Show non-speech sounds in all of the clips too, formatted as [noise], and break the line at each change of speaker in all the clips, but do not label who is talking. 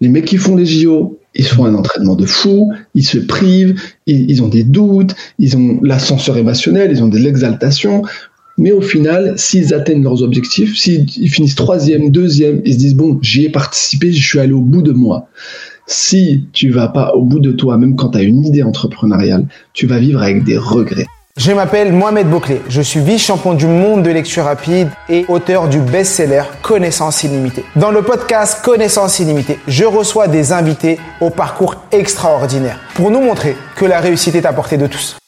Les mecs qui font les JO, ils font un entraînement de fou, ils se privent, ils, ont des doutes, ils ont l'ascenseur émotionnel, ils ont de l'exaltation. Mais au final, s'ils atteignent leurs objectifs, s'ils finissent troisième, deuxième, ils se disent bon, j'y ai participé, je suis allé au bout de moi. Si tu vas pas au bout de toi, même quand tu as une idée entrepreneuriale, tu vas vivre avec des regrets.
Je m'appelle Mohamed Bouclé, je suis vice-champion du monde de lecture rapide et auteur du best-seller Connaissance illimitée. Dans le podcast Connaissance illimitée, je reçois des invités au parcours extraordinaire pour nous montrer que la réussite est à portée de tous.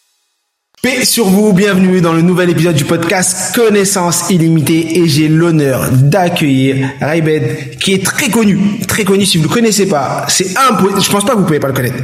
Paix sur vous, bienvenue dans le nouvel épisode du podcast Connaissance illimitée et j'ai l'honneur d'accueillir Raibed qui est très connu, très connu si vous le connaissez pas, c'est impossible, je pense pas que vous pouvez pas le connaître.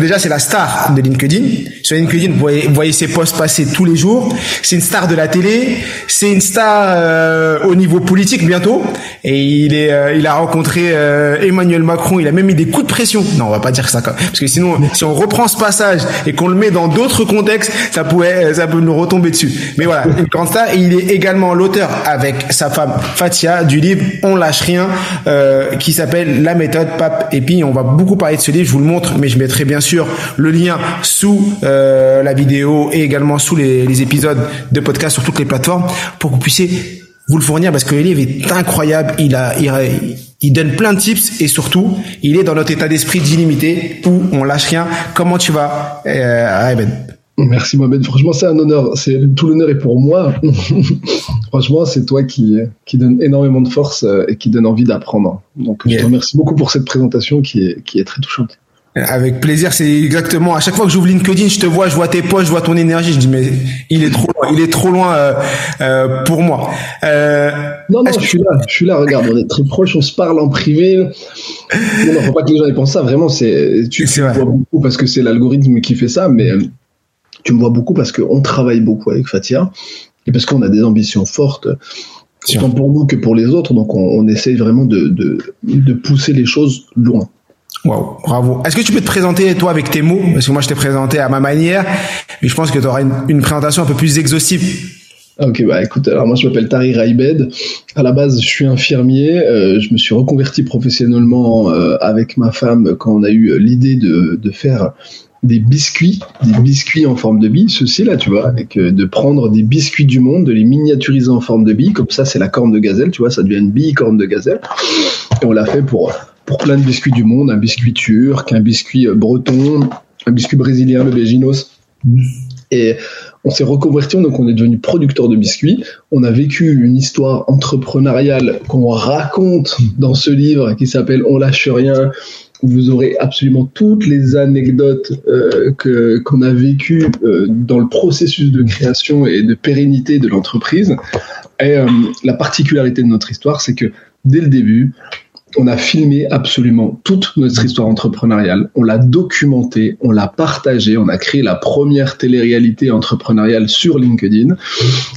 Déjà c'est la star de LinkedIn. Sur LinkedIn, vous voyez, vous voyez ses posts passer tous les jours. C'est une star de la télé, c'est une star euh, au niveau politique bientôt et il est euh, il a rencontré euh, Emmanuel Macron, il a même mis des coups de pression. Non, on va pas dire ça parce que sinon si on reprend ce passage et qu'on le met dans d'autres contextes, ça pourrait, ça peut nous retomber dessus. Mais voilà, [laughs] une grande star. il est également l'auteur avec sa femme Fatia du livre On lâche rien, euh, qui s'appelle La méthode Pape. Et puis on va beaucoup parler de ce livre. Je vous le montre, mais je mettrai bien sûr le lien sous euh, la vidéo et également sous les, les épisodes de podcast sur toutes les plateformes pour que vous puissiez vous le fournir parce que le livre est incroyable. Il a, il, il donne plein de tips et surtout, il est dans notre état d'esprit d'illimité où on lâche rien. Comment tu vas, euh,
Merci Mohamed. Franchement, c'est un honneur. C'est tout l'honneur est pour moi. [laughs] Franchement, c'est toi qui qui donne énormément de force euh, et qui donne envie d'apprendre. Donc, je te remercie beaucoup pour cette présentation qui est qui est très touchante.
Avec plaisir, c'est exactement. À chaque fois que j'ouvre LinkedIn, je te vois, je vois tes posts, je vois ton énergie. Je dis mais il est trop, il est trop loin euh, euh, pour moi.
Euh, non non, je suis là, je suis là. Regarde, on est très proches, on se parle en privé. Non, non, faut pas que les gens aient pensé ça. Vraiment, c'est tu, tu vois beaucoup parce que c'est l'algorithme qui fait ça, mais tu me vois beaucoup parce qu'on travaille beaucoup avec Fatia et parce qu'on a des ambitions fortes, tant pour nous que pour les autres. Donc, on, on essaye vraiment de, de, de, pousser les choses loin.
Wow, bravo. Est-ce que tu peux te présenter toi avec tes mots? Parce que moi je t'ai présenté à ma manière, mais je pense que tu auras une, une, présentation un peu plus exhaustive.
Ok, bah écoute, alors moi je m'appelle Tari Raibed. À la base, je suis infirmier. Euh, je me suis reconverti professionnellement euh, avec ma femme quand on a eu l'idée de, de faire des biscuits, des biscuits en forme de bille, ceci là, tu vois, euh, de prendre des biscuits du monde, de les miniaturiser en forme de bille, comme ça c'est la corne de gazelle, tu vois, ça devient une bille corne de gazelle. Et on l'a fait pour pour plein de biscuits du monde, un biscuit turc, un biscuit euh, breton, un biscuit brésilien, le Béginos. Et on s'est reconverti, donc on est devenu producteur de biscuits. On a vécu une histoire entrepreneuriale qu'on raconte dans ce livre qui s'appelle On lâche rien, vous aurez absolument toutes les anecdotes euh, que qu'on a vécues euh, dans le processus de création et de pérennité de l'entreprise. Et euh, la particularité de notre histoire, c'est que dès le début, on a filmé absolument toute notre histoire entrepreneuriale, on l'a documenté, on l'a partagé, on a créé la première télé-réalité entrepreneuriale sur LinkedIn.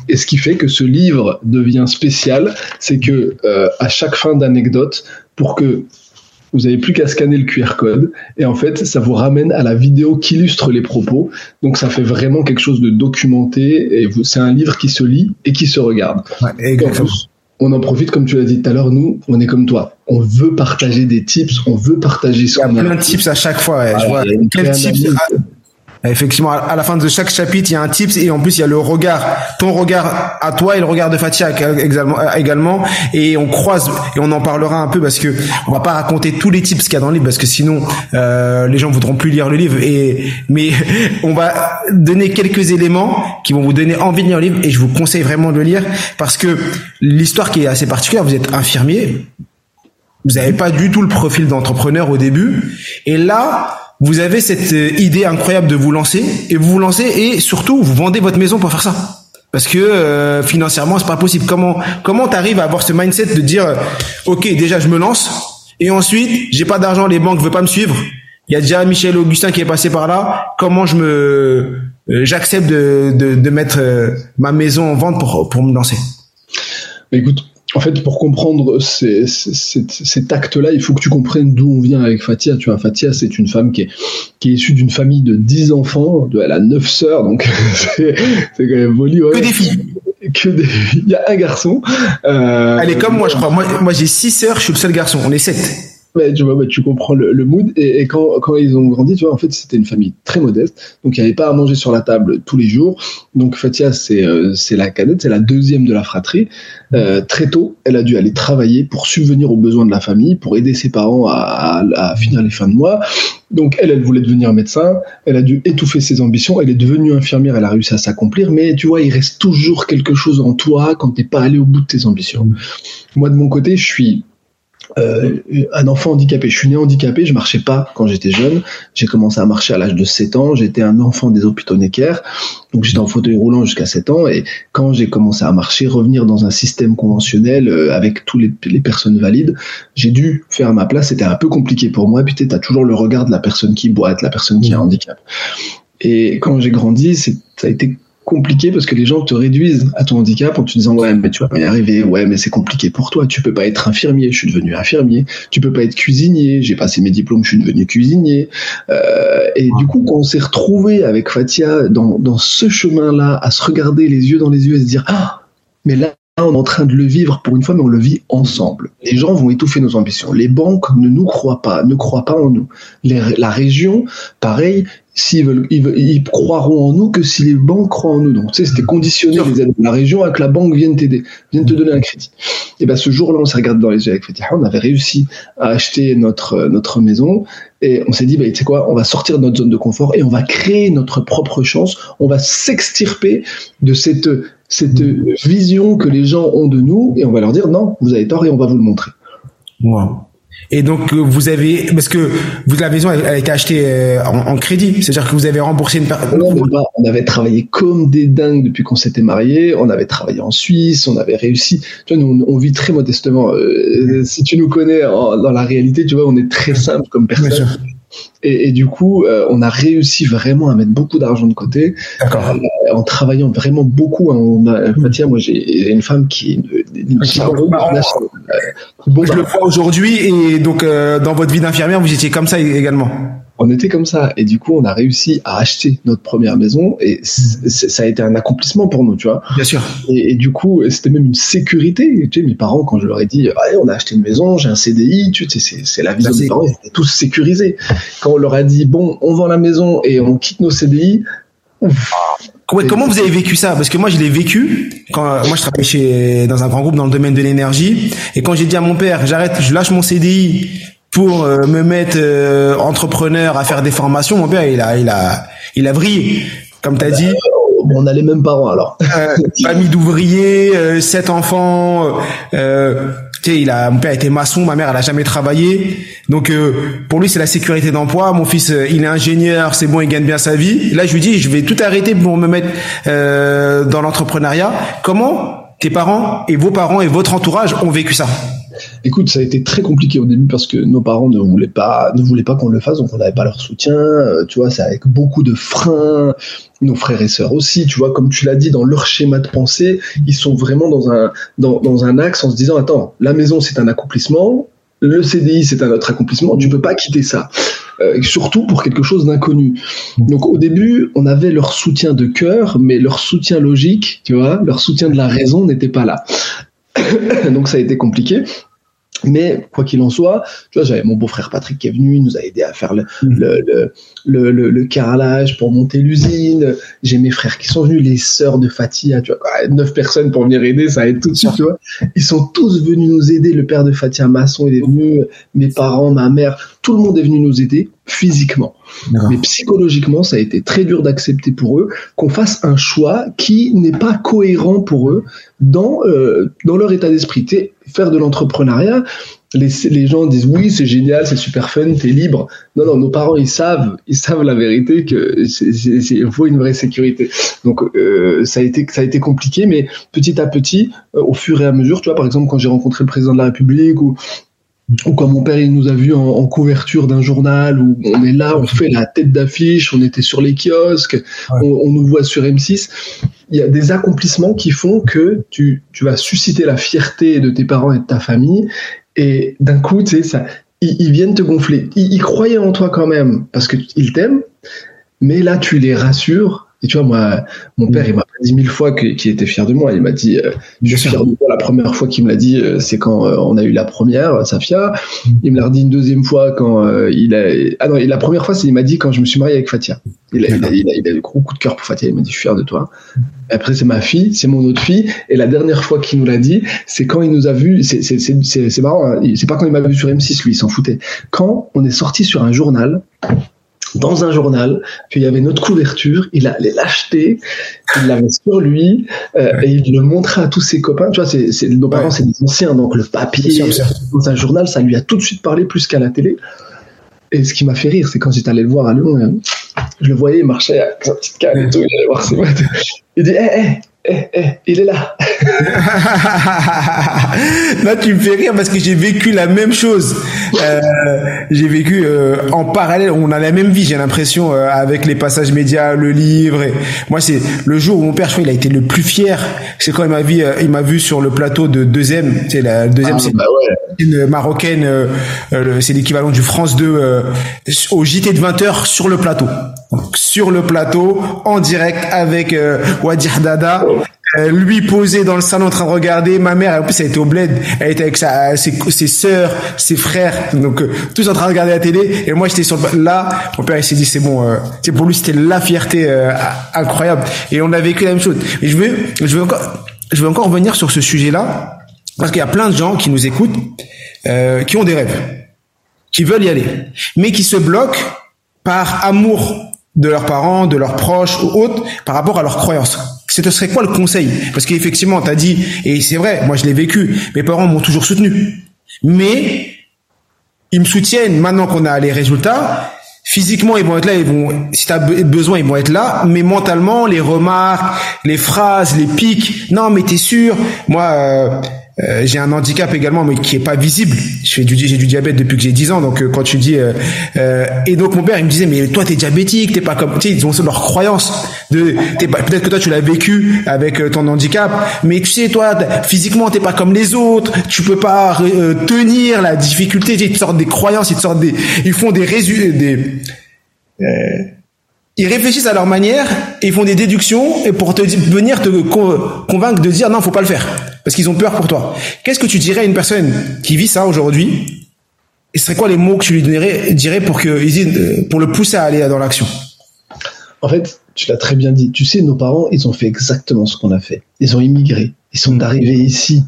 Et ce qui fait que ce livre devient spécial, c'est que euh, à chaque fin d'anecdote, pour que vous n'avez plus qu'à scanner le QR code et en fait ça vous ramène à la vidéo qui illustre les propos. Donc ça fait vraiment quelque chose de documenté et c'est un livre qui se lit et qui se regarde. on en profite comme tu l'as dit tout à l'heure. Nous, on est comme toi. On veut partager des tips, on veut partager ce
qu'on a. Il y a plein de tips à chaque fois. je vois quel tips Effectivement, à la fin de chaque chapitre, il y a un tips et en plus il y a le regard, ton regard à toi et le regard de Fatia également. Et on croise et on en parlera un peu parce que on va pas raconter tous les tips qu'il y a dans le livre parce que sinon euh, les gens voudront plus lire le livre. Et mais [laughs] on va donner quelques éléments qui vont vous donner envie de lire le livre et je vous conseille vraiment de le lire parce que l'histoire qui est assez particulière. Vous êtes infirmier, vous n'avez pas du tout le profil d'entrepreneur au début et là vous avez cette euh, idée incroyable de vous lancer et vous vous lancez et surtout vous vendez votre maison pour faire ça parce que euh, financièrement c'est pas possible comment comment t'arrives à avoir ce mindset de dire ok déjà je me lance Et ensuite, j'ai pas d'argent, les banques veulent pas me suivre. Il y a déjà Michel Augustin qui est passé par là. Comment je me, euh, j'accepte de, de, de, mettre euh, ma maison en vente pour, pour me lancer?
Écoute, en fait, pour comprendre ces, ces, cet acte-là, il faut que tu comprennes d'où on vient avec Fatia. Tu vois, Fatia, c'est une femme qui est, qui est issue d'une famille de 10 enfants. Elle a 9 sœurs, donc [laughs] c'est quand même voli.
Que des filles.
Que des... Il y a un garçon.
Euh... Elle est comme moi, je crois. Moi, moi j'ai 6 sœurs, je suis le seul garçon. On est 7
mais tu vois, tu comprends le, le mood. Et, et, quand, quand ils ont grandi, tu vois, en fait, c'était une famille très modeste. Donc, il n'y avait pas à manger sur la table tous les jours. Donc, Fatia, c'est euh, c'est la cadette, c'est la deuxième de la fratrie. Euh, très tôt, elle a dû aller travailler pour subvenir aux besoins de la famille, pour aider ses parents à, à, à finir les fins de mois. Donc, elle, elle voulait devenir médecin. Elle a dû étouffer ses ambitions. Elle est devenue infirmière. Elle a réussi à s'accomplir. Mais tu vois, il reste toujours quelque chose en toi quand t'es pas allé au bout de tes ambitions. Moi, de mon côté, je suis euh, un enfant handicapé. Je suis né handicapé, je marchais pas quand j'étais jeune. J'ai commencé à marcher à l'âge de 7 ans. J'étais un enfant des hôpitaux Necker. Donc j'étais en fauteuil roulant jusqu'à 7 ans. Et quand j'ai commencé à marcher, revenir dans un système conventionnel euh, avec tous les, les, personnes valides, j'ai dû faire ma place. C'était un peu compliqué pour moi. Puis tu as toujours le regard de la personne qui boite, la personne qui a un handicap. Et quand j'ai grandi, ça a été compliqué parce que les gens te réduisent à ton handicap en te disant ouais mais tu vas pas y arriver. Ouais mais c'est compliqué pour toi. Tu peux pas être infirmier. Je suis devenu infirmier. Tu peux pas être cuisinier. J'ai passé mes diplômes. Je suis devenu cuisinier. Euh, et du coup quand on s'est retrouvé avec Fatia dans, dans ce chemin là à se regarder les yeux dans les yeux et se dire ah mais là on est en train de le vivre pour une fois, mais on le vit ensemble. Les gens vont étouffer nos ambitions. Les banques ne nous croient pas, ne croient pas en nous. Les, la région, pareil, s'ils veulent, ils, ils, croiront en nous que si les banques croient en nous. Donc, tu sais, c'était conditionné les aides de la région à que la banque vienne t'aider, vienne te donner un crédit. Et ben, ce jour-là, on s'est regardé dans les yeux avec Fatiha, on avait réussi à acheter notre, notre maison et on s'est dit, bah, tu sais quoi, on va sortir de notre zone de confort et on va créer notre propre chance. On va s'extirper de cette, cette vision que les gens ont de nous et on va leur dire, non, vous avez tort et on va vous le montrer.
Wow. Et donc vous avez parce que vous la maison elle, a été achetée euh, en, en crédit, c'est-à-dire que vous avez remboursé une.
Non, on avait travaillé comme des dingues depuis qu'on s'était mariés. On avait travaillé en Suisse, on avait réussi. Tu vois, nous on, on vit très modestement. Euh, si tu nous connais en, dans la réalité, tu vois, on est très simple comme personne. Et, et, du coup, euh, on a réussi vraiment à mettre beaucoup d'argent de côté euh, en travaillant vraiment beaucoup. Hein, on a, Mathia, moi j'ai une femme qui est une, une
bon, je bah, le vois aujourd'hui et donc euh, dans votre vie d'infirmière, vous étiez comme ça également.
On était comme ça et du coup, on a réussi à acheter notre première maison et ça a été un accomplissement pour nous, tu vois.
Bien sûr.
Et, et du coup, c'était même une sécurité. Tu sais, mes parents, quand je leur ai dit, ah, on a acheté une maison, j'ai un CDI, tu sais, c'est la vie de mes parents, ils étaient tous sécurisés. Quand on leur a dit, bon, on vend la maison et on quitte nos CDI, ouf,
Ouais, comment vous avez vécu ça? Parce que moi, je l'ai vécu quand moi je travaillais chez dans un grand groupe dans le domaine de l'énergie et quand j'ai dit à mon père, j'arrête, je lâche mon CDI pour euh, me mettre euh, entrepreneur à faire des formations, mon père il a il a il a vrillé. Comme tu as dit,
on a les mêmes parents alors.
Euh, famille d'ouvriers, euh, sept enfants. Euh, tu sais, il a, mon père était maçon, ma mère elle a jamais travaillé. Donc pour lui c'est la sécurité d'emploi. Mon fils il est ingénieur, c'est bon, il gagne bien sa vie. Là je lui dis je vais tout arrêter pour me mettre dans l'entrepreneuriat. Comment tes parents et vos parents et votre entourage ont vécu ça
Écoute, ça a été très compliqué au début parce que nos parents ne voulaient pas, ne voulaient pas qu'on le fasse, donc on n'avait pas leur soutien. Euh, tu vois, c'est avec beaucoup de freins. Nos frères et sœurs aussi, tu vois, comme tu l'as dit, dans leur schéma de pensée, ils sont vraiment dans un dans, dans un axe en se disant attends, la maison c'est un accomplissement, le CDI c'est un autre accomplissement, tu peux pas quitter ça. Euh, surtout pour quelque chose d'inconnu. Donc au début, on avait leur soutien de cœur, mais leur soutien logique, tu vois, leur soutien de la raison n'était pas là. [coughs] Donc ça a été compliqué. Mais quoi qu'il en soit, tu vois, j'avais mon beau-frère Patrick qui est venu, il nous a aidé à faire le, mmh. le, le, le, le, carrelage pour monter l'usine. J'ai mes frères qui sont venus, les sœurs de Fatia, tu vois, neuf personnes pour venir aider, ça aide tout de suite, tu vois. Ils sont tous venus nous aider. Le père de Fatia maçon, il est venu, mes parents, ma mère, tout le monde est venu nous aider physiquement. Mais psychologiquement, ça a été très dur d'accepter pour eux qu'on fasse un choix qui n'est pas cohérent pour eux dans euh, dans leur état d'esprit. Faire de l'entrepreneuriat, les, les, gens disent oui, c'est génial, c'est super fun, t'es libre. Non, non, nos parents, ils savent, ils savent la vérité que il faut une vraie sécurité. Donc, euh, ça a été, ça a été compliqué, mais petit à petit, euh, au fur et à mesure, tu vois, par exemple, quand j'ai rencontré le président de la République ou ou quand mon père il nous a vu en, couverture d'un journal où on est là, on fait la tête d'affiche, on était sur les kiosques, on, nous voit sur M6. Il y a des accomplissements qui font que tu, tu vas susciter la fierté de tes parents et de ta famille. Et d'un coup, tu sais, ça, ils, viennent te gonfler. Ils, ils croyaient en toi quand même parce qu'ils t'aiment, mais là, tu les rassures et tu vois, moi, mon père, mm. il m'a dit mille fois qu'il était fier de moi. Il m'a dit, euh, je suis fier de toi. La première fois qu'il me l'a dit, euh, c'est quand euh, on a eu la première, Safia. Mm. Il me l'a dit une deuxième fois quand il a. Ah non, la première fois, c'est il m'a dit quand je me suis marié avec Fatia. Il a, il a, il a, eu gros coup de cœur pour Fatia. Il m'a dit, je suis fier de toi. Après, c'est ma fille, c'est mon autre fille. Et la dernière fois qu'il nous l'a dit, c'est quand il nous a vu. C'est marrant. Hein, c'est pas quand il m'a vu sur M6, lui, il s'en foutait. Quand on est sorti sur un journal dans un journal, puis il y avait notre couverture, il allait l'acheter, il l'avait sur lui, euh, et il le montrait à tous ses copains. Tu vois, c'est, c'est, nos parents, c'est des anciens, donc le papier dans un journal, ça lui a tout de suite parlé plus qu'à la télé. Et ce qui m'a fait rire, c'est quand j'étais allé le voir à Lyon, euh, je le voyais, il marchait avec sa petite canne et tout, il allait voir ses potes. Il dit, hé, eh, hé, eh, eh, il est là. [laughs]
là, tu me fais rire parce que j'ai vécu la même chose. Euh, j'ai vécu euh, en parallèle. On a la même vie, j'ai l'impression, euh, avec les passages médias, le livre. Et... Moi, c'est le jour où mon père, je crois, il a été le plus fier. C'est quand il m'a vu, il m'a vu sur le plateau de deuxième. C'est la deuxième, ah, c'est bah une marocaine. c'est l'équivalent du France 2 au JT de 20 h sur le plateau. Sur le plateau, en direct avec Wadi Dada euh, lui posé dans le salon en train de regarder. Ma mère, en plus, elle était au bled. Elle était avec sa, ses, ses sœurs, ses frères. Donc, euh, tous en train de regarder la télé. Et moi, j'étais sur le... Là, mon père, il s'est dit, c'est bon. Euh, pour lui, c'était la fierté euh, incroyable. Et on a vécu la même chose. Mais je veux, je veux encore, je veux encore revenir sur ce sujet-là. Parce qu'il y a plein de gens qui nous écoutent, qui ont des rêves, qui veulent y aller, mais qui se bloquent par amour de leurs parents, de leurs proches ou autres, par rapport à leurs croyances ce serait quoi le conseil? Parce qu'effectivement, tu as dit, et c'est vrai, moi je l'ai vécu, mes parents m'ont toujours soutenu. Mais ils me soutiennent maintenant qu'on a les résultats. Physiquement, ils vont être là, ils vont, si tu as besoin, ils vont être là, mais mentalement, les remarques, les phrases, les pics, non, mais t'es sûr, moi, euh, euh, j'ai un handicap également, mais qui est pas visible. J'ai du diabète depuis que j'ai 10 ans. Donc euh, quand tu dis euh, et donc mon père il me disait mais toi t'es diabétique, t'es pas comme, tu sais ils ont leur croyance de, t'es peut-être que toi tu l'as vécu avec ton handicap, mais tu sais toi physiquement t'es pas comme les autres, tu peux pas tenir la difficulté. Ils te sortent des croyances, ils te sortent des, ils font des résultats, des ils réfléchissent à leur manière et ils font des déductions et pour te venir te convaincre de dire non, faut pas le faire parce qu'ils ont peur pour toi. Qu'est-ce que tu dirais à une personne qui vit ça aujourd'hui Et ce serait quoi les mots que tu lui donnerais, dirais pour que euh, pour le pousser à aller dans l'action?
En fait, tu l'as très bien dit. Tu sais, nos parents, ils ont fait exactement ce qu'on a fait. Ils ont immigré. Ils sont arrivés ici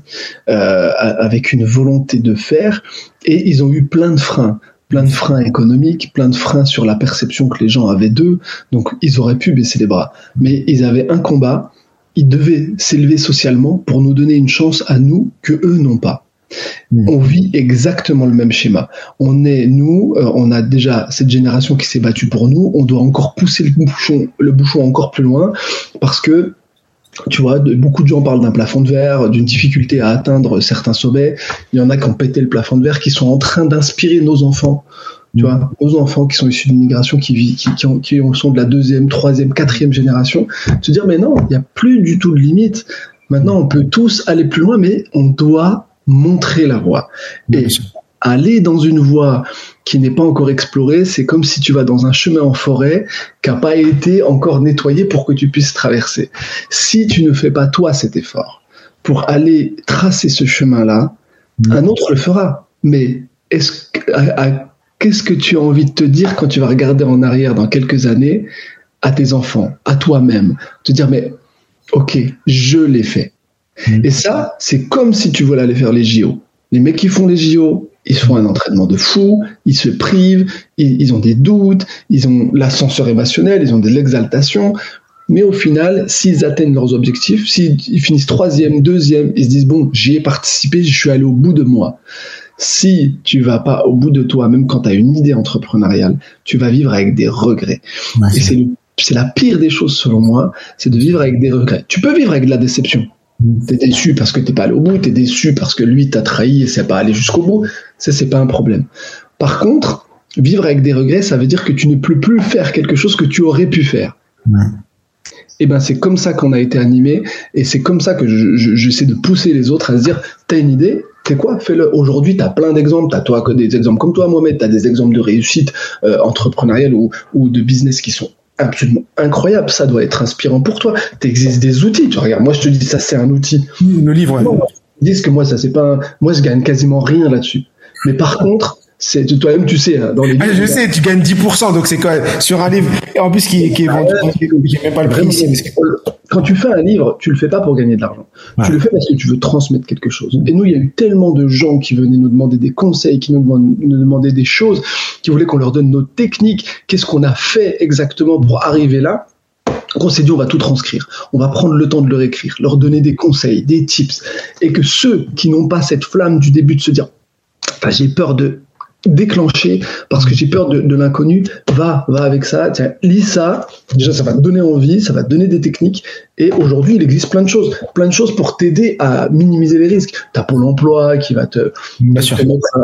euh, avec une volonté de faire et ils ont eu plein de freins plein de freins économiques, plein de freins sur la perception que les gens avaient d'eux. Donc ils auraient pu baisser les bras. Mais ils avaient un combat, ils devaient s'élever socialement pour nous donner une chance à nous que eux n'ont pas. Hmm. On vit exactement le même schéma. On est, nous, euh, on a déjà cette génération qui s'est battue pour nous. On doit encore pousser le bouchon, le bouchon encore plus loin parce que tu vois, beaucoup de gens parlent d'un plafond de verre, d'une difficulté à atteindre certains sommets. Il y en a qui ont pété le plafond de verre, qui sont en train d'inspirer nos enfants. Tu vois, nos enfants qui sont issus d'immigration, qui, qui, qui, qui, sont de la deuxième, troisième, quatrième génération, se dire mais non, il n'y a plus du tout de limite. Maintenant, on peut tous aller plus loin, mais on doit montrer la voie. Et aller dans une voie qui n'est pas encore explorée, c'est comme si tu vas dans un chemin en forêt qui n'a pas été encore nettoyé pour que tu puisses traverser. Si tu ne fais pas toi cet effort pour aller tracer ce chemin-là, un autre le fera. Mais est-ce qu'est-ce que tu as envie de te dire quand tu vas regarder en arrière dans quelques années à tes enfants, à toi-même, te dire mais ok, je l'ai fait. Mm. Et ça, c'est comme si tu voulais aller faire les JO. Les mecs qui font les JO, ils font un entraînement de fou, ils se privent, ils, ont des doutes, ils ont l'ascenseur émotionnel, ils ont de l'exaltation. Mais au final, s'ils atteignent leurs objectifs, s'ils finissent troisième, deuxième, ils se disent bon, j'y ai participé, je suis allé au bout de moi. Si tu vas pas au bout de toi, même quand tu as une idée entrepreneuriale, tu vas vivre avec des regrets. Et c'est la pire des choses selon moi, c'est de vivre avec des regrets. Tu peux vivre avec de la déception. T'es déçu parce que t'es pas allé au bout, t'es déçu parce que lui t'a trahi et c'est pas allé jusqu'au bout. Ça, c'est pas un problème. Par contre, vivre avec des regrets, ça veut dire que tu ne peux plus faire quelque chose que tu aurais pu faire. Et ben c'est comme ça qu'on a été animé et c'est comme ça que j'essaie de pousser les autres à se dire t'as une idée, c'est quoi? Fais-le. Aujourd'hui, tu as plein d'exemples. Tu as toi, des exemples comme toi, Mohamed. Tu as des exemples de réussite euh, entrepreneuriale ou, ou de business qui sont absolument incroyables. Ça doit être inspirant pour toi. Tu existes des outils. Tu regardes, moi, je te dis, ça, c'est un outil.
Le livre,
Ils disent que moi, ça, c'est pas Moi, je gagne quasiment rien là-dessus. Mais par contre, c'est toi-même tu sais hein,
dans les ah, je sais tu gagnes 10% donc c'est quoi sur un livre. En plus qui, qui est vendu
qui même pas le prix quand tu fais un livre tu le fais pas pour gagner de l'argent. Tu le fais parce que tu veux transmettre quelque chose. Et nous il y a eu tellement de gens qui venaient nous demander des conseils qui nous demandaient, des choses qui voulaient qu'on leur donne nos techniques. Qu'est-ce qu'on a fait exactement pour arriver là? Qu'on s'est dit on va tout transcrire, on va prendre le temps de leur écrire, leur donner des conseils, des tips, et que ceux qui n'ont pas cette flamme du début de se dire j'ai peur de déclencher parce que j'ai peur de, l'inconnu. Va, va avec ça. Tiens, lis ça. Déjà, ça va te donner envie, ça va te donner des techniques. Et aujourd'hui, il existe plein de choses, plein de choses pour t'aider à minimiser les risques. T'as Pôle Emploi qui va te, mettre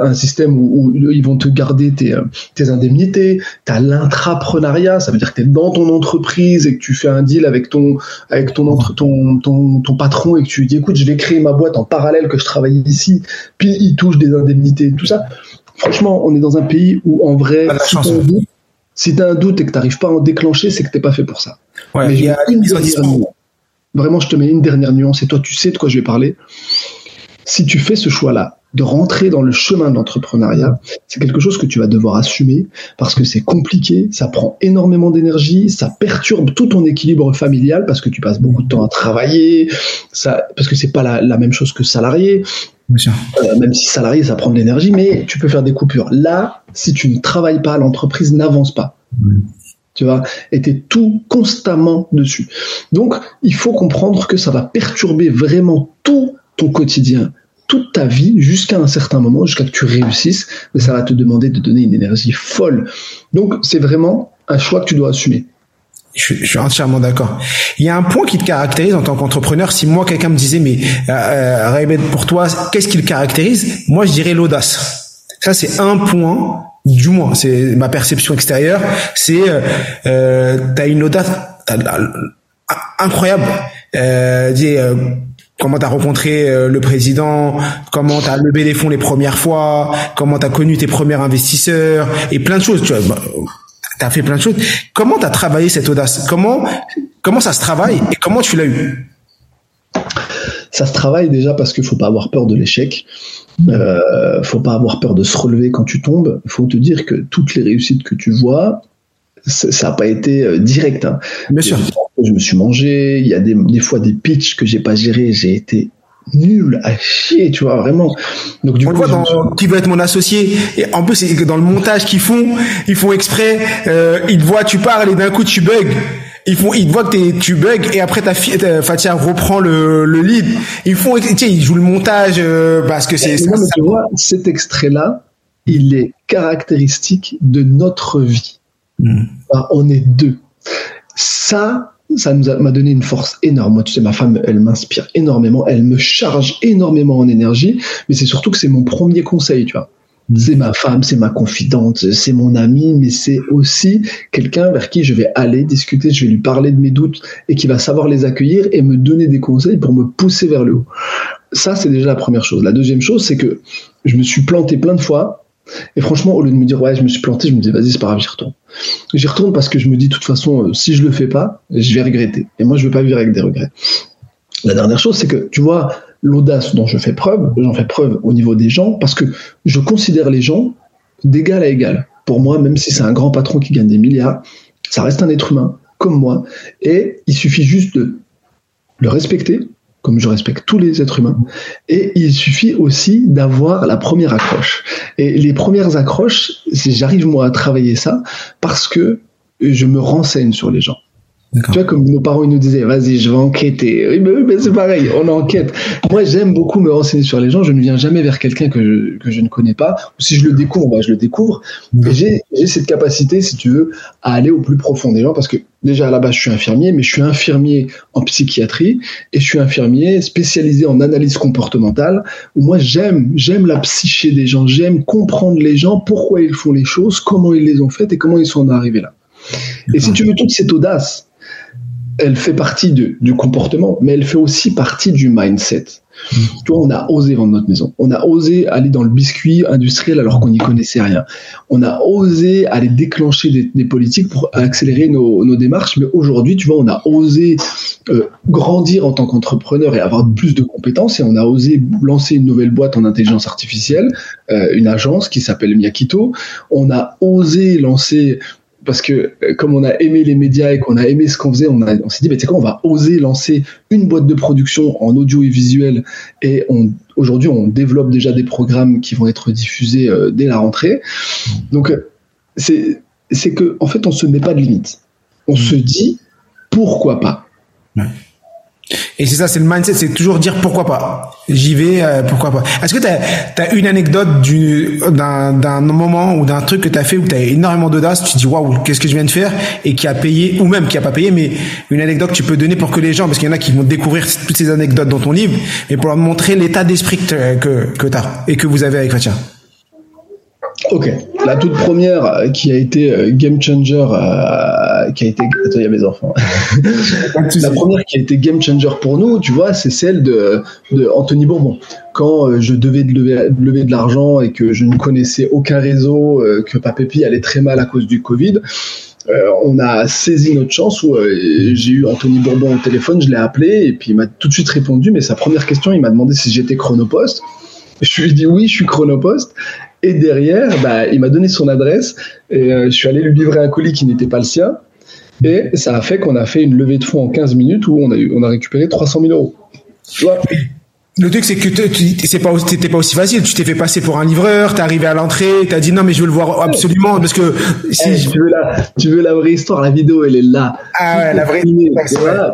un système où, ils vont te garder tes, tes indemnités. T'as l'intrapreneuriat, ça veut dire que t'es dans ton entreprise et que tu fais un deal avec ton avec ton, entre, ton, ton, ton patron et que tu lui dis écoute, je vais créer ma boîte en parallèle que je travaille ici. Puis il touche des indemnités, tout ça franchement, on est dans un pays où, en vrai, si tu as, un doute et que tu n'arrives pas à en déclencher, c'est que tu n'es pas fait pour ça. Mais y a une Vraiment, je te mets une dernière nuance et toi, tu sais de quoi je vais parler. Si tu fais ce choix-là, de rentrer dans le chemin de l'entrepreneuriat, c'est quelque chose que tu vas devoir assumer parce que c'est compliqué, ça prend énormément d'énergie, ça perturbe tout ton équilibre familial parce que tu passes beaucoup de temps à travailler, ça, parce que c'est pas la, la, même chose que salarié. Euh, même si salarié, ça prend de l'énergie, mais tu peux faire des coupures. Là, si tu ne travailles pas, l'entreprise n'avance pas. Tu vois, et tu es tout constamment dessus. Donc, il faut comprendre que ça va perturber vraiment tout ton quotidien, toute ta vie, jusqu'à un certain moment, jusqu'à que tu réussisses, mais ça va te demander de donner une énergie folle. Donc, c'est vraiment un choix que tu dois assumer.
Je, je, suis entièrement d'accord. Il y a un point qui te caractérise en tant qu'entrepreneur. Si moi quelqu'un me disait mais euh, euh pour toi qu'est-ce qui le caractérise? Moi je dirais l'audace. Ça c'est un point du moins c'est ma perception extérieure. C'est euh, euh t'as une audace incroyable. Euh, dis, euh, comment t'as rencontré le président, comment t'as levé les fonds les premières fois, comment t'as connu tes premiers investisseurs? Et plein de choses. Tu vois, bah, tu as fait plein de choses. Comment tu as travaillé cette audace? Comment comment ça se travaille et comment tu l'as eu?
Ça se travaille déjà parce qu'il faut pas avoir peur de l'échec. Euh, faut pas avoir peur de se relever quand tu tombes. Il faut te dire que toutes les réussites que tu vois, ça n'a pas été euh, direct. Hein.
Bien sûr.
Je me suis mangé. Il y a des, des fois des pitchs que j'ai pas gérés. J'ai été nul à chier, tu vois, vraiment.
Donc du on coup, dans qui veut être mon associé. Et en plus, c'est que dans le montage qu'ils font, ils font exprès. Euh, ils te voient, tu parles et d'un coup tu bugs. Ils font, ils te voient que tu bugs et après ta fille, Fatia reprend le, le lead. Ils font, tu sais, ils jouent le montage euh, parce que c'est.
Tu vois, cet extrait-là, il est caractéristique de notre vie. Hmm. on est deux. Ça, ça m'a donné une force énorme. Moi, tu sais, ma femme, elle m'inspire énormément, elle me charge énormément en énergie, mais c'est surtout que c'est mon premier conseil, tu vois. C'est ma femme, c'est ma confidente, c'est mon ami, mais c'est aussi quelqu'un vers qui je vais aller discuter, je vais lui parler de mes doutes et qui va savoir les accueillir et me donner des conseils pour me pousser vers le haut. Ça, c'est déjà la première chose. La deuxième chose, c'est que je me suis planté plein de fois et franchement, au lieu de me dire, ouais, je me suis planté, je me dis, vas-y, c'est pas grave, j'y retourne. J'y retourne parce que je me dis, de toute façon, euh, si je le fais pas, je vais regretter. Et moi, je veux pas vivre avec des regrets. La dernière chose, c'est que, tu vois, l'audace dont je fais preuve, j'en fais preuve au niveau des gens parce que je considère les gens d'égal à égal. Pour moi, même si c'est un grand patron qui gagne des milliards, ça reste un être humain, comme moi. Et il suffit juste de le respecter, comme je respecte tous les êtres humains. Et il suffit aussi d'avoir la première accroche. Et les premières accroches, j'arrive moi à travailler ça parce que je me renseigne sur les gens. Tu vois, comme nos parents ils nous disaient, vas-y, je vais enquêter. Oui, mais, c'est pareil, on enquête. Moi, j'aime beaucoup me renseigner sur les gens. Je ne viens jamais vers quelqu'un que je, que je ne connais pas. Ou si je le découvre, bah, je le découvre. Et j'ai, j'ai cette capacité, si tu veux, à aller au plus profond des gens parce que déjà à la base, je suis infirmier, mais je suis infirmier en psychiatrie et je suis infirmier spécialisé en analyse comportementale où moi, j'aime, j'aime la psyché des gens. J'aime comprendre les gens, pourquoi ils font les choses, comment ils les ont faites et comment ils sont arrivés là. Et si tu veux toute cette audace, elle fait partie du comportement, mais elle fait aussi partie du mindset. Tu vois, on a osé vendre notre maison. On a osé aller dans le biscuit industriel alors qu'on n'y connaissait rien. On a osé aller déclencher des, politiques pour accélérer nos, démarches. Mais aujourd'hui, tu vois, on a osé euh, grandir en tant qu'entrepreneur et avoir plus de compétences. Et on a osé lancer une nouvelle boîte en intelligence artificielle, euh, une agence qui s'appelle Miyakito. On a osé lancer parce que euh, comme on a aimé les médias et qu'on a aimé ce qu'on faisait, on, on s'est dit, bah, tu sais quoi, on va oser lancer une boîte de production en audio et visuel. Et aujourd'hui, on développe déjà des programmes qui vont être diffusés euh, dès la rentrée. Donc, euh, c'est, c'est que, en fait, on se met pas de limite. On se dit, pourquoi pas?
Et c'est ça, c'est le mindset, c'est toujours dire pourquoi pas. J'y vais, euh, pourquoi pas. Est-ce que tu as, une anecdote d'un moment ou d'un truc que tu as fait où tu as énormément d'audace, tu te dis waouh, qu'est-ce que je viens de faire et qui a payé, ou même qui a pas payé, mais une anecdote que tu peux donner pour que les gens, parce qu'il y en a qui vont découvrir toutes ces anecdotes dans ton livre, et pour leur montrer l'état d'esprit que, que, que tu as et que vous avez avec Fatia.
Ok. La toute première qui a été euh, game changer, euh, qui a été. Attends, il y a mes enfants. la première qui a été game changer pour nous, tu vois, c'est celle de, de Anthony Bourbon. Quand je devais lever, lever de l'argent et que je ne connaissais aucun réseau, que Papépi allait très mal à cause du Covid. on a saisi notre chance où j'ai eu Anthony Bourbon au téléphone, je l'ai appelé et puis il m'a tout de suite répondu. Mais sa première question, il m'a demandé si j'étais chronopost. Je lui ai dit oui, je suis chronopost. Et derrière, bah, il m'a donné son adresse et euh, je suis allé lui livrer un colis qui n'était pas le sien. Et ça a fait qu'on a fait une levée de fonds en 15 minutes où on a, eu, on a récupéré 300 000 euros. Tu vois?
Le truc, c'est que c'est pas, c'était pas aussi facile. Tu t'es fait passer pour un livreur, t'es arrivé à l'entrée, t'as dit non, mais je veux le voir absolument parce que
si eh, tu veux la, tu veux la vraie histoire, la vidéo, elle est là.
Ah ouais, la vraie.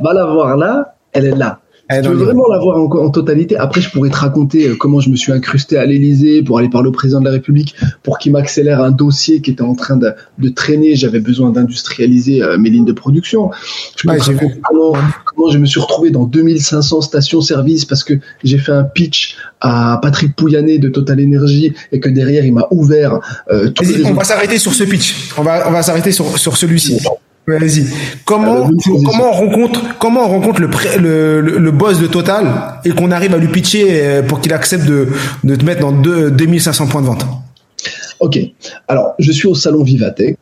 Va la voir là, elle est là. Eh, je veux vraiment l'avoir en, en, totalité? Après, je pourrais te raconter euh, comment je me suis incrusté à l'Élysée pour aller parler au président de la République pour qu'il m'accélère un dossier qui était en train de, de traîner. J'avais besoin d'industrialiser euh, mes lignes de production. Je ouais, comment, comment je me suis retrouvé dans 2500 stations-service parce que j'ai fait un pitch à Patrick Pouyanné de Total Energy et que derrière il m'a ouvert.
Euh, tous les on va s'arrêter sur ce pitch. On va on va s'arrêter sur sur celui-ci. Vas-y. Comment, comment on rencontre, comment on rencontre le, le, le, boss de Total et qu'on arrive à lui pitcher euh, pour qu'il accepte de, de te mettre dans 2500 points de vente?
Ok. Alors, je suis au salon Vivatech.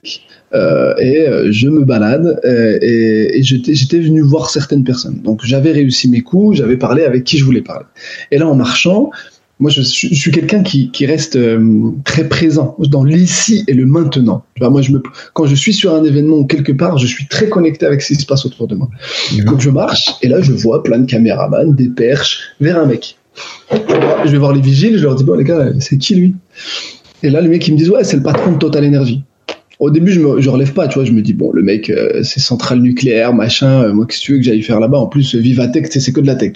Euh, et euh, je me balade euh, et, et j'étais venu voir certaines personnes. Donc j'avais réussi mes coups, j'avais parlé avec qui je voulais parler. Et là en marchant, moi, je suis, je suis quelqu'un qui, qui reste euh, très présent dans l'ici et le maintenant. moi, je me, quand je suis sur un événement ou quelque part, je suis très connecté avec ce qui se passe autour de moi. Donc, je marche et là, je vois plein de caméramans, des perches vers un mec. Je vais voir les vigiles, je leur dis, bon, les gars, c'est qui lui? Et là, les mecs, ils me disent, ouais, c'est le patron de Total Energy. Au début, je me je relève pas, tu vois, je me dis, bon, le mec, euh, c'est centrale nucléaire, machin, euh, moi, qu'est-ce que tu veux que j'aille faire là-bas? En plus, Vivatech, c'est que de la tech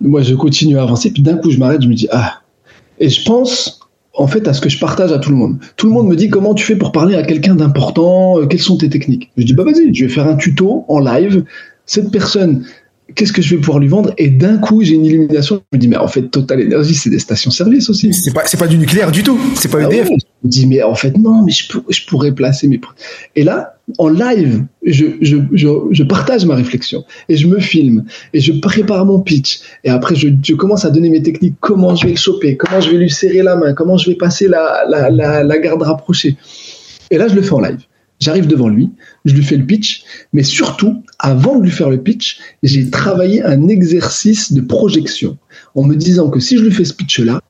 moi, je continue à avancer, puis d'un coup, je m'arrête, je me dis, ah. Et je pense, en fait, à ce que je partage à tout le monde. Tout le monde me dit, comment tu fais pour parler à quelqu'un d'important euh, Quelles sont tes techniques? Je dis, bah vas-y, je vais faire un tuto en live. Cette personne, qu'est-ce que je vais pouvoir lui vendre? Et d'un coup, j'ai une illumination. Je me dis, mais en fait, Total Energy, c'est des stations-service aussi.
C'est pas, c'est pas du nucléaire du tout. C'est pas ah EDF.
je me dis, mais en fait, non, mais je, je pourrais placer mes. Et là, en live, je, je, je, je, partage ma réflexion et je me filme et je prépare mon pitch. Et après, je, commence à donner mes techniques, comment je vais le choper, comment je vais lui serrer la main, comment je vais passer la, la, la, la garde rapprochée. Et là, je le fais en live. J'arrive devant lui, je lui fais le pitch, mais surtout, avant de lui faire le pitch, j'ai travaillé un exercice de projection en me disant que si je lui fais ce pitch-là,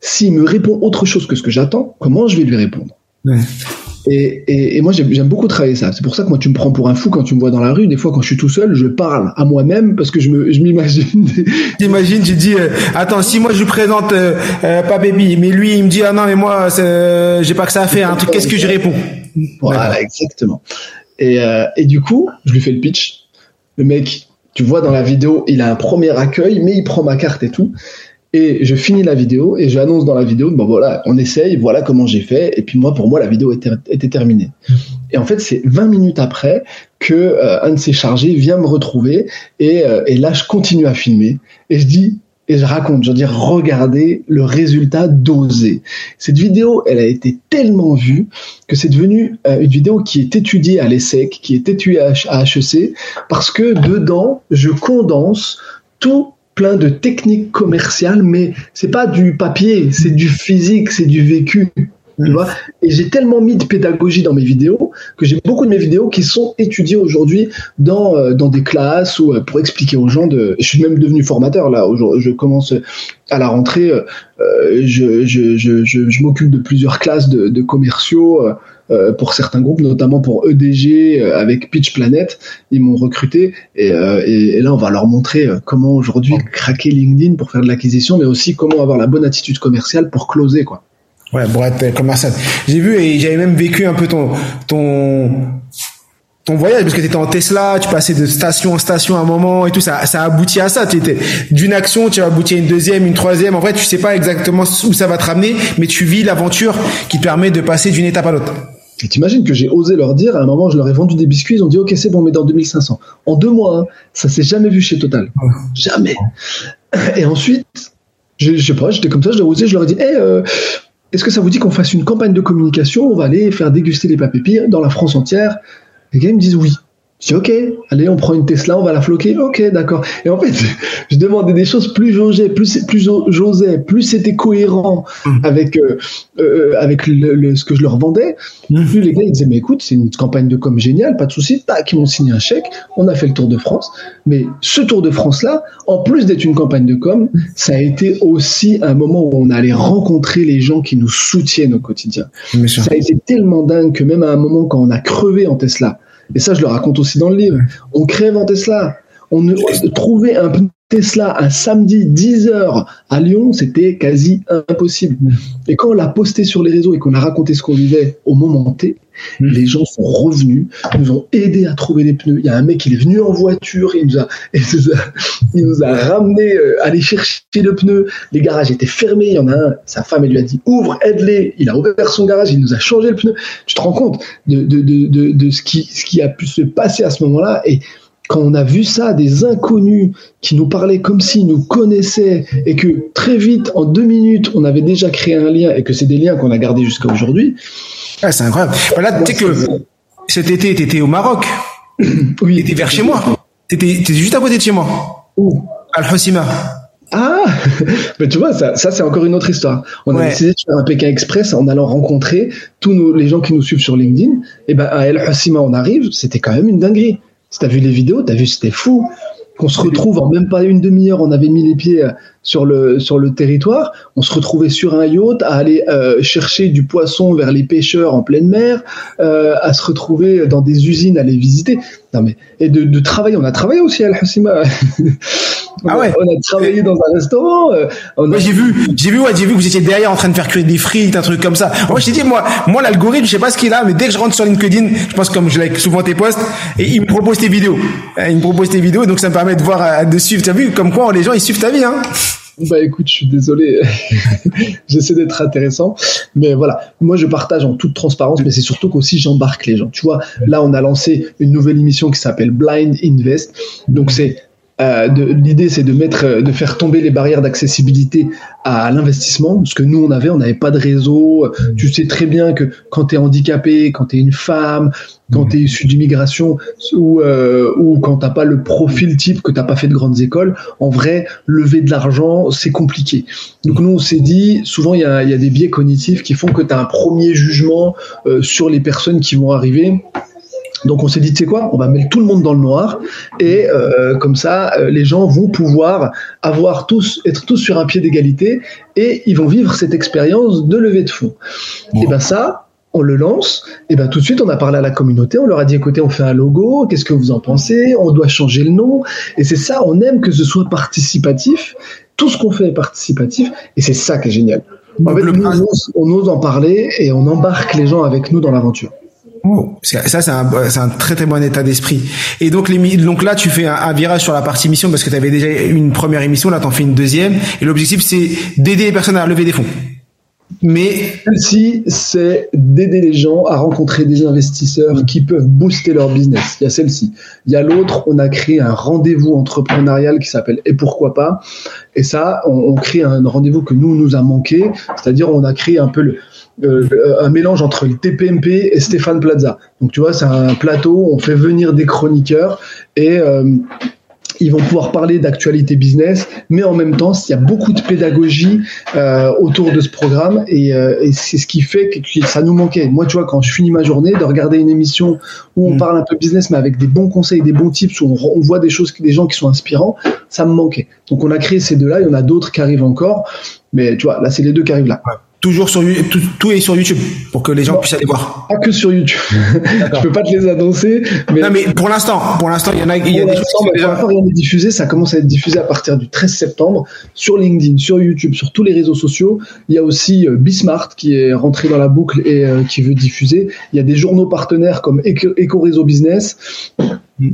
s'il me répond autre chose que ce que j'attends, comment je vais lui répondre? Et, et, moi, j'aime beaucoup travailler ça. C'est pour ça que moi, tu me prends pour un fou quand tu me vois dans la rue. Des fois, quand je suis tout seul, je parle à moi-même parce que je me, je m'imagine. [laughs]
T'imagines, tu dis, euh, attends, si moi je lui présente euh, euh, pas baby, mais lui il me dit ah non mais moi j'ai pas que ça à faire. Un truc, qu'est-ce que je réponds?
Voilà, exactement. Et, et du coup, je lui fais le pitch. Le mec, tu vois dans la vidéo, il a un premier accueil, mais il prend ma carte et tout. Et je finis la vidéo et j'annonce dans la vidéo, bon voilà, on essaye, voilà comment j'ai fait. Et puis moi, pour moi, la vidéo était, terminée. Et en fait, c'est 20 minutes après que euh, un de ces chargés vient me retrouver et, euh, et là, je continue à filmer et je dis et je raconte, je veux dire, regardez le résultat dosé. Cette vidéo, elle a été tellement vue que c'est devenu euh, une vidéo qui est étudiée à l'ESSEC, qui est étudiée à HEC, parce que dedans, je condense tout plein de techniques commerciales, mais c'est pas du papier, c'est du physique, c'est du vécu. Tu vois et j'ai tellement mis de pédagogie dans mes vidéos que j'ai beaucoup de mes vidéos qui sont étudiées aujourd'hui dans euh, dans des classes ou euh, pour expliquer aux gens de je suis même devenu formateur là je commence à la rentrée euh, je je je, je, m'occupe de plusieurs classes de, de commerciaux euh, pour certains groupes, notamment pour EDG euh, avec Pitch Planet. Ils m'ont recruté et, euh, et, et, là, on va leur montrer comment aujourd'hui craquer LinkedIn pour faire de l'acquisition, mais aussi comment avoir la bonne attitude commerciale pour closer, quoi.
Ouais, pour être commercial. J'ai vu et j'avais même vécu un peu ton ton ton voyage parce que tu étais en Tesla, tu passais de station en station à un moment et tout ça ça aboutit à ça, tu étais d'une action, tu vas aboutir à une deuxième, une troisième. En fait, tu sais pas exactement où ça va te ramener, mais tu vis l'aventure qui te permet de passer d'une étape à l'autre.
Et t'imagines que j'ai osé leur dire, à un moment, je leur ai vendu des biscuits, ils ont dit, OK, c'est bon, mais dans 2500. En deux mois, hein, ça s'est jamais vu chez Total. Jamais. Et ensuite, je, je sais pas, j'étais comme ça, je leur ai osé, je leur ai dit, hey, euh, est-ce que ça vous dit qu'on fasse une campagne de communication? On va aller faire déguster les papépires dans la France entière? Les gars, ils me disent oui. Je dis ok, allez, on prend une Tesla, on va la floquer. Ok, d'accord. Et en fait, [laughs] je demandais des choses plus j'osais, plus plus j'osais, plus c'était cohérent mmh. avec euh, euh, avec le, ce que je leur vendais. Mmh. Plus les gars ils disaient mais écoute, c'est une campagne de com géniale, pas de souci. Tac, ils m'ont signé un chèque. On a fait le Tour de France. Mais ce Tour de France là, en plus d'être une campagne de com, ça a été aussi un moment où on allait rencontrer les gens qui nous soutiennent au quotidien. Ça a été tellement dingue que même à un moment quand on a crevé en Tesla et ça, je le raconte aussi dans le livre. On crève en Tesla. On trouver un Tesla un samedi 10 h à Lyon, c'était quasi impossible. Et quand on l'a posté sur les réseaux et qu'on a raconté ce qu'on vivait au moment T, hmm. les gens sont revenus, nous ont aidés à trouver les pneus. Il y a un mec, il est venu en voiture, il nous a, il nous a, il nous a ramené euh, aller chercher le pneu. Les garages étaient fermés. Il y en a un, sa femme, elle lui a dit ouvre, aide-les. Il a ouvert son garage, il nous a changé le pneu. Tu te rends compte de, de, de, de, de ce qui, ce qui a pu se passer à ce moment-là et quand on a vu ça, des inconnus qui nous parlaient comme s'ils nous connaissaient et que très vite, en deux minutes, on avait déjà créé un lien et que c'est des liens qu'on a gardés jusqu'à aujourd'hui.
Ah, c'est incroyable. Voilà, bah tu sais que cet été, tu étais au Maroc. [clears throat] oui. Tu étais vers chez moi. Tu étais, juste à côté de chez moi.
Où?
Al-Hosima.
Ah, [laughs] mais tu vois, ça, ça c'est encore une autre histoire. On a décidé de faire un Pékin Express en allant rencontrer tous nos, les gens qui nous suivent sur LinkedIn. Et ben à El Hosima, on arrive, c'était quand même une dinguerie. Si t'as vu les vidéos, t'as vu, c'était fou. Qu'on se retrouve en même pas une demi-heure, on avait mis les pieds euh, sur le sur le territoire. On se retrouvait sur un yacht à aller euh, chercher du poisson vers les pêcheurs en pleine mer, euh, à se retrouver dans des usines à les visiter. Non mais et de, de travailler, on a travaillé aussi à Al Hassima. [laughs]
Ah ouais.
On a travaillé dans un restaurant. Euh,
j'ai vu, j'ai vu, ouais, j'ai vu que vous étiez derrière en train de faire cuire des frites, un truc comme ça. Moi, j'ai dit, moi, moi, l'algorithme, je sais pas ce qu'il a, mais dès que je rentre sur LinkedIn, je pense comme je like souvent tes posts, et il me propose tes vidéos. Euh, il me propose tes vidéos, donc ça me permet de voir, euh, de suivre. T'as vu, comme quoi les gens ils suivent ta vie, hein.
Bah écoute, je suis désolé, [laughs] j'essaie d'être intéressant, mais voilà, moi je partage en toute transparence, mais c'est surtout qu'aussi j'embarque les gens. Tu vois, là on a lancé une nouvelle émission qui s'appelle Blind Invest, donc c'est euh, L'idée, c'est de mettre, euh, de faire tomber les barrières d'accessibilité à l'investissement. Ce que nous, on avait, on n'avait pas de réseau. Tu sais très bien que quand tu es handicapé, quand tu es une femme, quand tu es issu d'immigration ou, euh, ou quand t'as pas le profil type, que t'as pas fait de grandes écoles, en vrai, lever de l'argent, c'est compliqué. Donc nous, on s'est dit, souvent, il y a, y a, des biais cognitifs qui font que tu as un premier jugement euh, sur les personnes qui vont arriver donc on s'est dit, tu sais quoi, on va mettre tout le monde dans le noir et euh, comme ça, euh, les gens vont pouvoir avoir tous, être tous sur un pied d'égalité et ils vont vivre cette expérience de levée de fonds. Et ben ça, on le lance, et ben tout de suite on a parlé à la communauté, on leur a dit écoutez, on fait un logo, qu'est-ce que vous en pensez? On doit changer le nom, et c'est ça, on aime que ce soit participatif. Tout ce qu'on fait est participatif, et c'est ça qui est génial. En fait, on ose en parler et on embarque les gens avec nous dans l'aventure.
Ça, c'est un, un, très très bon état d'esprit. Et donc, les, donc là, tu fais un, virage sur la partie mission parce que tu avais déjà une première émission, là, tu en fais une deuxième. Et l'objectif, c'est d'aider les personnes à lever des fonds.
Mais celle-ci, c'est d'aider les gens à rencontrer des investisseurs qui peuvent booster leur business. Il y a celle-ci. Il y a l'autre, on a créé un rendez-vous entrepreneurial qui s'appelle Et pourquoi pas. Et ça, on, crée un rendez-vous que nous, nous a manqué. C'est-à-dire, on a créé un peu le, euh, un mélange entre le TPMP et Stéphane Plaza. Donc, tu vois, c'est un plateau, on fait venir des chroniqueurs et... Euh, ils vont pouvoir parler d'actualité business, mais en même temps, il y a beaucoup de pédagogie euh, autour de ce programme et, euh, et c'est ce qui fait que, ça nous manquait. Moi, tu vois, quand je finis ma journée, de regarder une émission où on mm. parle un peu business, mais avec des bons conseils, des bons tips, où on, voit des choses, des gens qui sont inspirants, ça me manquait. Donc, on a créé ces deux-là. Il y en a d'autres qui arrivent encore, mais tu vois, là, c'est les deux qui arrivent là.
Toujours sur tout, tout, est sur YouTube pour que les gens puissent aller voir.
Pas que sur YouTube. [laughs] je peux pas te les annoncer.
Mais... Non, mais pour l'instant, pour l'instant, il y en a, il y a des choses qui
déjà... rien n'est diffusé. Ça commence à être diffusé à partir du 13 septembre sur LinkedIn, sur YouTube, sur tous les réseaux sociaux. Il y a aussi euh, Bismart qui est rentré dans la boucle et euh, qui veut diffuser. Il y a des journaux partenaires comme Eco, Réseau Business.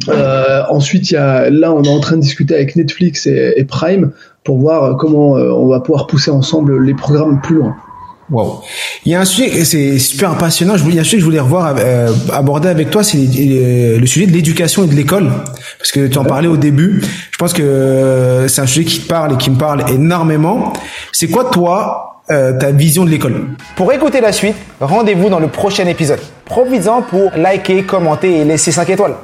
Euh, ensuite, il y a, là, on est en train de discuter avec Netflix et, et Prime pour voir comment euh, on va pouvoir pousser ensemble les programmes plus loin.
Wow. Il y a un sujet, c'est super passionnant. Je, il y a un sujet que je voulais revoir euh, aborder avec toi, c'est le sujet de l'éducation et de l'école, parce que tu en parlais au début. Je pense que euh, c'est un sujet qui te parle et qui me parle énormément. C'est quoi toi euh, ta vision de l'école? Pour écouter la suite, rendez-vous dans le prochain épisode. Profites-en pour liker, commenter et laisser 5 étoiles.